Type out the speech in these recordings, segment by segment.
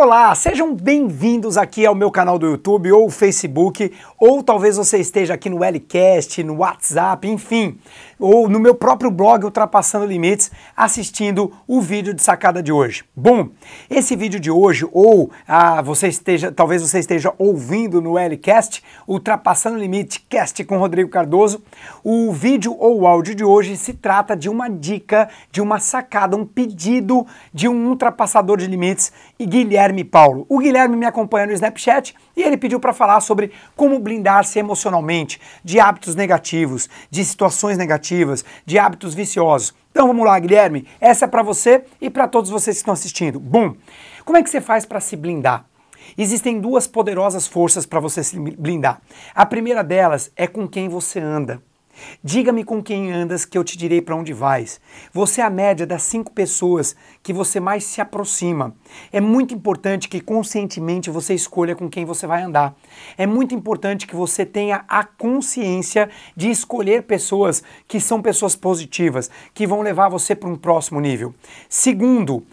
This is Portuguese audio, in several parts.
Olá, sejam bem-vindos aqui ao meu canal do YouTube ou Facebook, ou talvez você esteja aqui no Lcast, no WhatsApp, enfim, ou no meu próprio blog Ultrapassando Limites, assistindo o vídeo de sacada de hoje. Bom, esse vídeo de hoje, ou ah, você esteja, talvez você esteja ouvindo no Lcast, Ultrapassando Limite Cast com Rodrigo Cardoso, o vídeo ou o áudio de hoje se trata de uma dica, de uma sacada, um pedido de um ultrapassador de limites Guilherme Paulo. O Guilherme me acompanha no Snapchat e ele pediu para falar sobre como blindar-se emocionalmente de hábitos negativos, de situações negativas, de hábitos viciosos. Então vamos lá, Guilherme. Essa é para você e para todos vocês que estão assistindo. Bom, como é que você faz para se blindar? Existem duas poderosas forças para você se blindar. A primeira delas é com quem você anda. Diga-me com quem andas, que eu te direi para onde vais. Você é a média das cinco pessoas que você mais se aproxima. É muito importante que conscientemente você escolha com quem você vai andar. É muito importante que você tenha a consciência de escolher pessoas que são pessoas positivas, que vão levar você para um próximo nível. Segundo,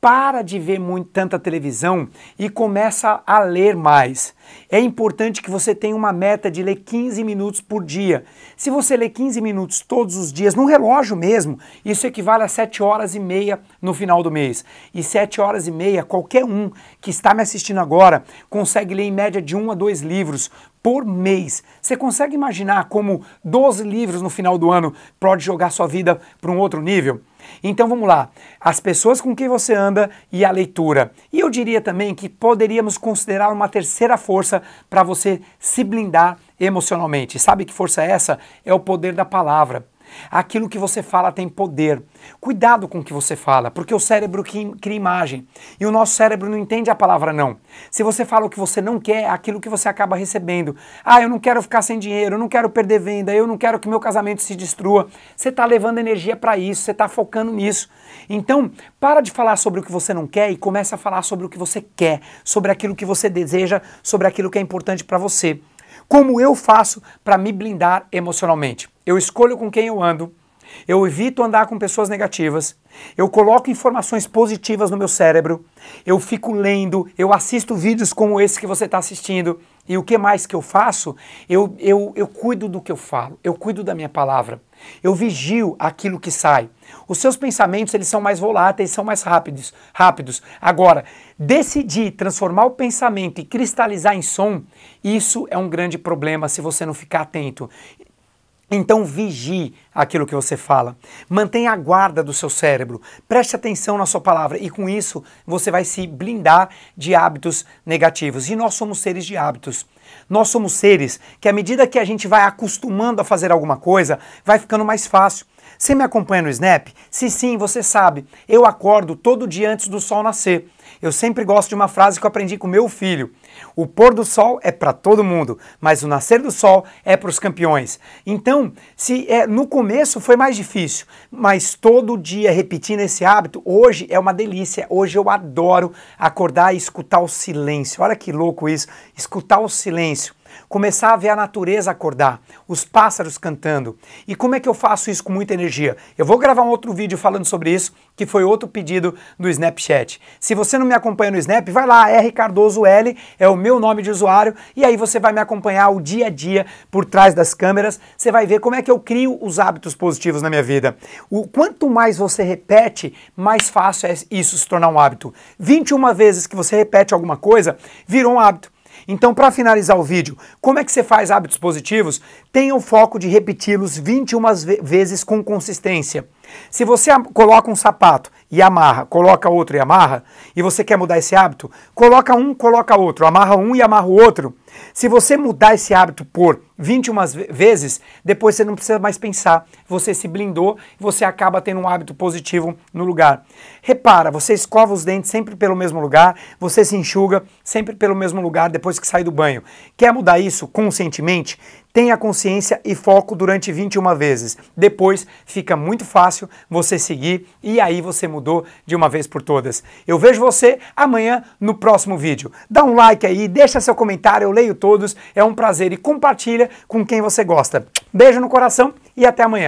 para de ver muito, tanta televisão e começa a ler mais. É importante que você tenha uma meta de ler 15 minutos por dia. Se você ler 15 minutos todos os dias, no relógio mesmo, isso equivale a 7 horas e meia no final do mês. E 7 horas e meia, qualquer um que está me assistindo agora consegue ler em média de um a dois livros por mês. Você consegue imaginar como 12 livros no final do ano pode jogar sua vida para um outro nível? Então vamos lá, as pessoas com quem você anda e a leitura. E eu diria também que poderíamos considerar uma terceira força para você se blindar emocionalmente. Sabe que força é essa? É o poder da palavra. Aquilo que você fala tem poder. Cuidado com o que você fala, porque o cérebro cria imagem e o nosso cérebro não entende a palavra não. Se você fala o que você não quer, é aquilo que você acaba recebendo. Ah, eu não quero ficar sem dinheiro, eu não quero perder venda, eu não quero que meu casamento se destrua. Você está levando energia para isso, você está focando nisso. Então, para de falar sobre o que você não quer e começa a falar sobre o que você quer, sobre aquilo que você deseja, sobre aquilo que é importante para você. Como eu faço para me blindar emocionalmente? Eu escolho com quem eu ando, eu evito andar com pessoas negativas, eu coloco informações positivas no meu cérebro, eu fico lendo, eu assisto vídeos como esse que você está assistindo. E o que mais que eu faço? Eu, eu, eu cuido do que eu falo, eu cuido da minha palavra, eu vigio aquilo que sai. Os seus pensamentos eles são mais voláteis, são mais rápidos. rápidos. Agora, decidir transformar o pensamento e cristalizar em som, isso é um grande problema se você não ficar atento. Então vigie aquilo que você fala. Mantenha a guarda do seu cérebro. Preste atenção na sua palavra e com isso você vai se blindar de hábitos negativos. E nós somos seres de hábitos. Nós somos seres que à medida que a gente vai acostumando a fazer alguma coisa, vai ficando mais fácil. Você me acompanha no Snap? Se sim, você sabe. Eu acordo todo dia antes do sol nascer. Eu sempre gosto de uma frase que eu aprendi com meu filho. O pôr do sol é para todo mundo, mas o nascer do sol é para os campeões. Então, se é, no começo foi mais difícil, mas todo dia repetindo esse hábito, hoje é uma delícia. Hoje eu adoro acordar e escutar o silêncio. Olha que louco isso, escutar o silêncio começar a ver a natureza acordar, os pássaros cantando. E como é que eu faço isso com muita energia? Eu vou gravar um outro vídeo falando sobre isso, que foi outro pedido do Snapchat. Se você não me acompanha no Snap, vai lá, R Cardoso L é o meu nome de usuário, e aí você vai me acompanhar o dia a dia por trás das câmeras. Você vai ver como é que eu crio os hábitos positivos na minha vida. O quanto mais você repete, mais fácil é isso se tornar um hábito. 21 vezes que você repete alguma coisa, virou um hábito. Então, para finalizar o vídeo, como é que você faz hábitos positivos? Tenha o foco de repeti-los 21 vezes com consistência. Se você coloca um sapato e amarra, coloca outro e amarra, e você quer mudar esse hábito, coloca um, coloca outro, amarra um e amarra o outro. Se você mudar esse hábito por 21 vezes, depois você não precisa mais pensar. Você se blindou, você acaba tendo um hábito positivo no lugar. Repara, você escova os dentes sempre pelo mesmo lugar, você se enxuga sempre pelo mesmo lugar depois que sai do banho. Quer mudar isso conscientemente? Tenha consciência e foco durante 21 vezes. Depois fica muito fácil você seguir e aí você mudou de uma vez por todas. Eu vejo você amanhã no próximo vídeo. Dá um like aí, deixa seu comentário, eu leio todos. É um prazer e compartilha com quem você gosta. Beijo no coração e até amanhã.